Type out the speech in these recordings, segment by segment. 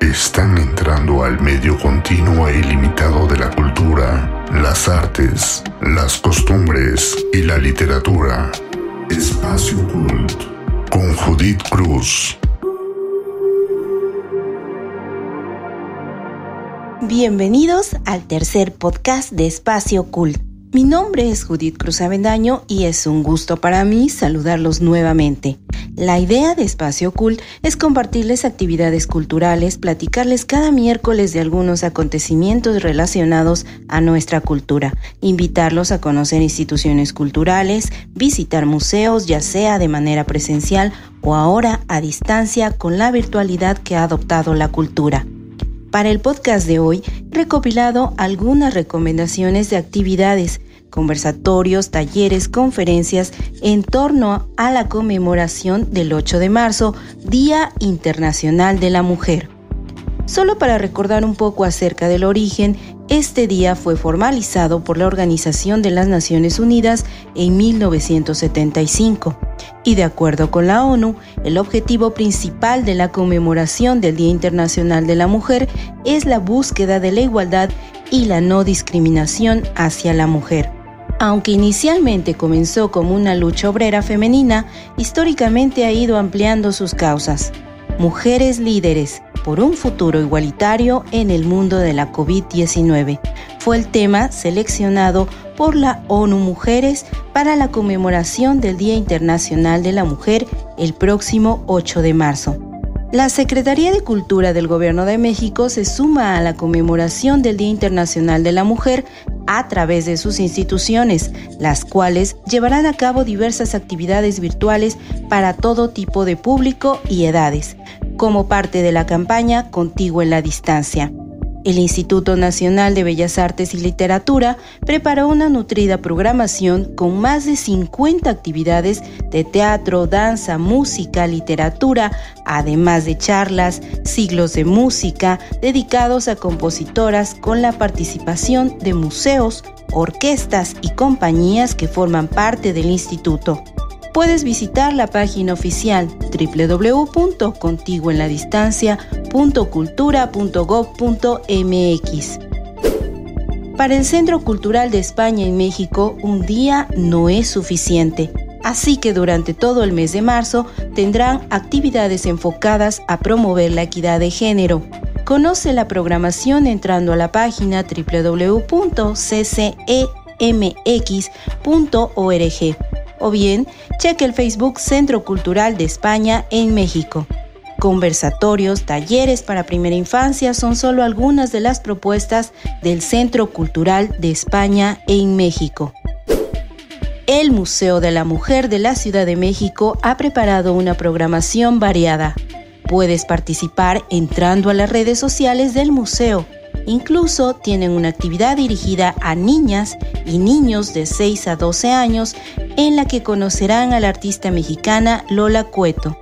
están entrando al medio continuo e ilimitado de la cultura, las artes, las costumbres y la literatura. Espacio Cult con Judith Cruz. Bienvenidos al tercer podcast de Espacio Cult. Mi nombre es Judith Cruz Avendaño y es un gusto para mí saludarlos nuevamente. La idea de Espacio Cult es compartirles actividades culturales, platicarles cada miércoles de algunos acontecimientos relacionados a nuestra cultura, invitarlos a conocer instituciones culturales, visitar museos, ya sea de manera presencial o ahora a distancia con la virtualidad que ha adoptado la cultura. Para el podcast de hoy, he recopilado algunas recomendaciones de actividades conversatorios, talleres, conferencias en torno a la conmemoración del 8 de marzo, Día Internacional de la Mujer. Solo para recordar un poco acerca del origen, este día fue formalizado por la Organización de las Naciones Unidas en 1975 y de acuerdo con la ONU, el objetivo principal de la conmemoración del Día Internacional de la Mujer es la búsqueda de la igualdad y la no discriminación hacia la mujer. Aunque inicialmente comenzó como una lucha obrera femenina, históricamente ha ido ampliando sus causas. Mujeres líderes por un futuro igualitario en el mundo de la COVID-19 fue el tema seleccionado por la ONU Mujeres para la conmemoración del Día Internacional de la Mujer el próximo 8 de marzo. La Secretaría de Cultura del Gobierno de México se suma a la conmemoración del Día Internacional de la Mujer a través de sus instituciones, las cuales llevarán a cabo diversas actividades virtuales para todo tipo de público y edades, como parte de la campaña Contigo en la Distancia. El Instituto Nacional de Bellas Artes y Literatura preparó una nutrida programación con más de 50 actividades de teatro, danza, música, literatura, además de charlas, siglos de música dedicados a compositoras con la participación de museos, orquestas y compañías que forman parte del instituto puedes visitar la página oficial www.contiguenladistancia.cultura.gov.mx. Para el Centro Cultural de España en México, un día no es suficiente. Así que durante todo el mes de marzo tendrán actividades enfocadas a promover la equidad de género. Conoce la programación entrando a la página www.ccemx.org o bien cheque el Facebook Centro Cultural de España en México. Conversatorios, talleres para primera infancia son solo algunas de las propuestas del Centro Cultural de España en México. El Museo de la Mujer de la Ciudad de México ha preparado una programación variada. Puedes participar entrando a las redes sociales del museo Incluso tienen una actividad dirigida a niñas y niños de 6 a 12 años en la que conocerán a la artista mexicana Lola Cueto.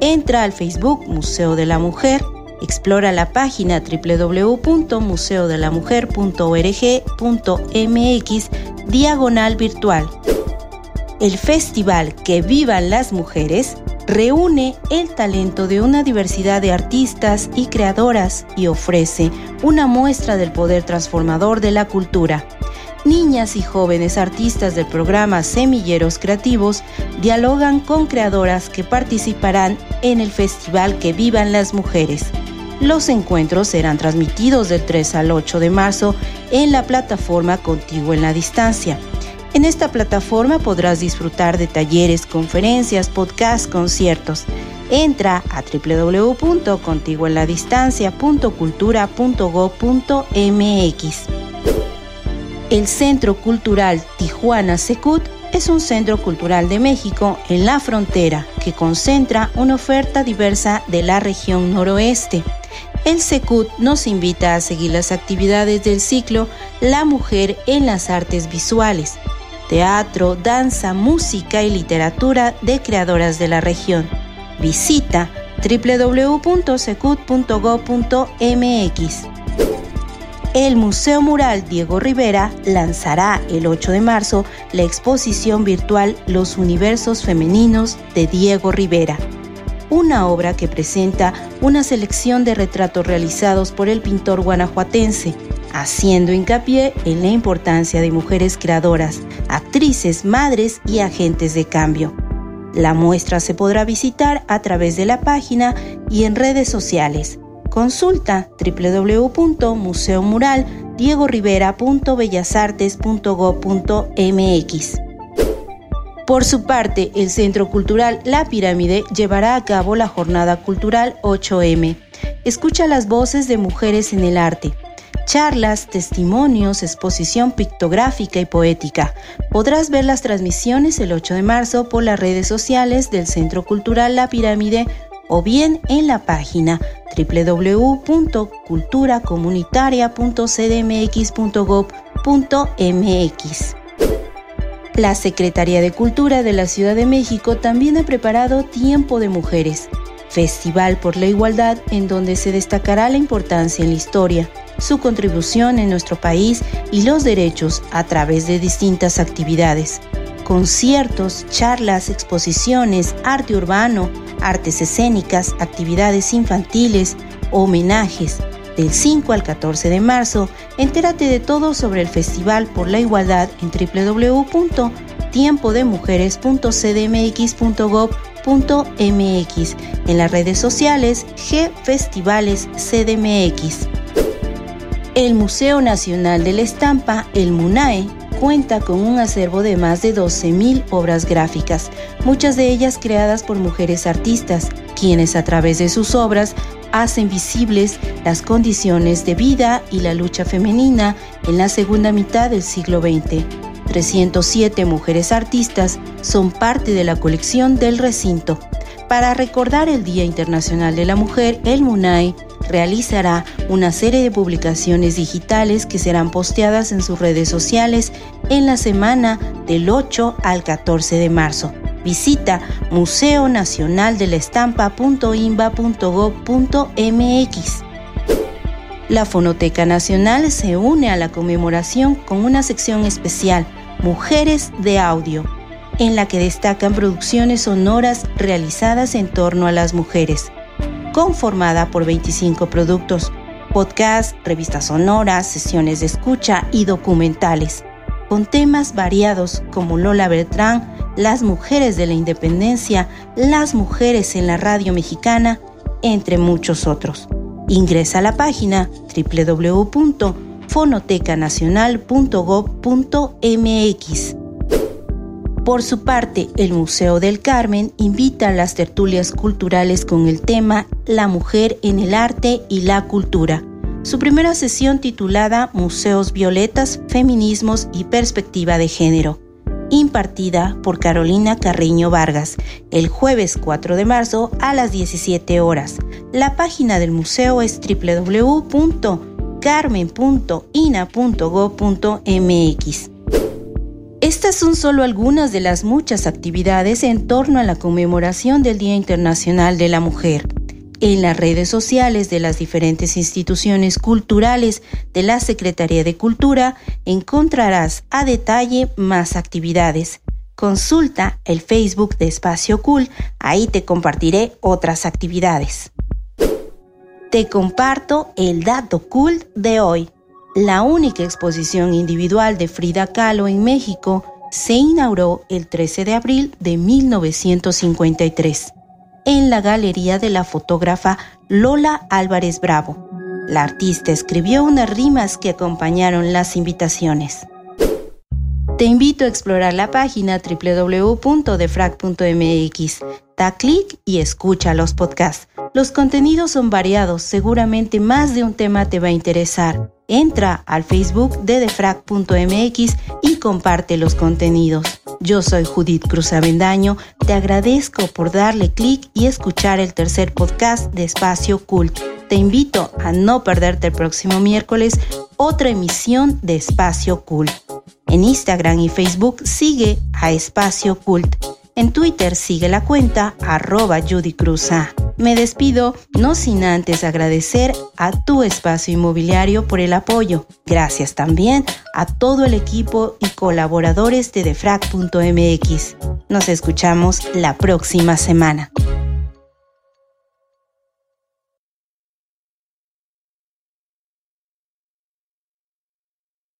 Entra al Facebook Museo de la Mujer, explora la página www.museodelamujer.org.mx diagonal virtual. El festival Que Vivan las Mujeres reúne el talento de una diversidad de artistas y creadoras y ofrece una muestra del poder transformador de la cultura. Niñas y jóvenes artistas del programa Semilleros Creativos dialogan con creadoras que participarán en el festival Que Vivan las Mujeres. Los encuentros serán transmitidos del 3 al 8 de marzo en la plataforma Contigo en la Distancia en esta plataforma podrás disfrutar de talleres, conferencias, podcasts, conciertos. Entra a www.contiguenladistancia.cultura.gov.mx. El Centro Cultural Tijuana Secut es un centro cultural de México en la frontera que concentra una oferta diversa de la región noroeste. El SECUT nos invita a seguir las actividades del ciclo La Mujer en las Artes Visuales, teatro, danza, música y literatura de creadoras de la región. Visita www.secut.gov.mx. El Museo Mural Diego Rivera lanzará el 8 de marzo la exposición virtual Los Universos Femeninos de Diego Rivera una obra que presenta una selección de retratos realizados por el pintor guanajuatense, haciendo hincapié en la importancia de mujeres creadoras, actrices, madres y agentes de cambio. La muestra se podrá visitar a través de la página y en redes sociales. Consulta www.museomuraldiegorivera.bellasartes.gov.mx. Por su parte, el Centro Cultural La Pirámide llevará a cabo la Jornada Cultural 8M. Escucha las voces de mujeres en el arte. Charlas, testimonios, exposición pictográfica y poética. Podrás ver las transmisiones el 8 de marzo por las redes sociales del Centro Cultural La Pirámide o bien en la página www.culturacomunitaria.cdmx.gov.mx. La Secretaría de Cultura de la Ciudad de México también ha preparado Tiempo de Mujeres, Festival por la Igualdad en donde se destacará la importancia en la historia, su contribución en nuestro país y los derechos a través de distintas actividades. Conciertos, charlas, exposiciones, arte urbano, artes escénicas, actividades infantiles, homenajes, del 5 al 14 de marzo, entérate de todo sobre el Festival por la Igualdad en www.tiempodemujeres.cdmx.gov.mx en las redes sociales G Festivales CDMX. El Museo Nacional de la Estampa, el MUNAE, cuenta con un acervo de más de 12.000 obras gráficas, muchas de ellas creadas por mujeres artistas, quienes a través de sus obras hacen visibles las condiciones de vida y la lucha femenina en la segunda mitad del siglo XX. 307 mujeres artistas son parte de la colección del recinto. Para recordar el Día Internacional de la Mujer, el MUNAI realizará una serie de publicaciones digitales que serán posteadas en sus redes sociales en la semana del 8 al 14 de marzo. Visita Museo Nacional de la. La Fonoteca Nacional se une a la conmemoración con una sección especial, Mujeres de Audio, en la que destacan producciones sonoras realizadas en torno a las mujeres, conformada por 25 productos, podcasts, revistas sonoras, sesiones de escucha y documentales, con temas variados como Lola Beltrán, las mujeres de la independencia, las mujeres en la radio mexicana, entre muchos otros. Ingresa a la página www.fonotecanacional.gov.mx. Por su parte, el Museo del Carmen invita a las tertulias culturales con el tema La mujer en el arte y la cultura. Su primera sesión titulada Museos Violetas, Feminismos y Perspectiva de Género impartida por Carolina Carreño Vargas el jueves 4 de marzo a las 17 horas. La página del museo es www.carmen.ina.go.mx. Estas son solo algunas de las muchas actividades en torno a la conmemoración del Día Internacional de la Mujer en las redes sociales de las diferentes instituciones culturales de la Secretaría de Cultura encontrarás a detalle más actividades. Consulta el Facebook de Espacio Cool, ahí te compartiré otras actividades. Te comparto el dato cool de hoy. La única exposición individual de Frida Kahlo en México se inauguró el 13 de abril de 1953 en la galería de la fotógrafa Lola Álvarez Bravo. La artista escribió unas rimas que acompañaron las invitaciones. Te invito a explorar la página www.defrag.mx. Da clic y escucha los podcasts. Los contenidos son variados, seguramente más de un tema te va a interesar. Entra al Facebook de defrag.mx y comparte los contenidos. Yo soy Judith Cruz Avendaño, te agradezco por darle clic y escuchar el tercer podcast de Espacio Cult. Te invito a no perderte el próximo miércoles otra emisión de Espacio Cult. En Instagram y Facebook sigue a Espacio Cult. En Twitter sigue la cuenta arroba Judy Me despido, no sin antes agradecer a tu espacio inmobiliario por el apoyo. Gracias también a todo el equipo y colaboradores de defrag.mx. Nos escuchamos la próxima semana.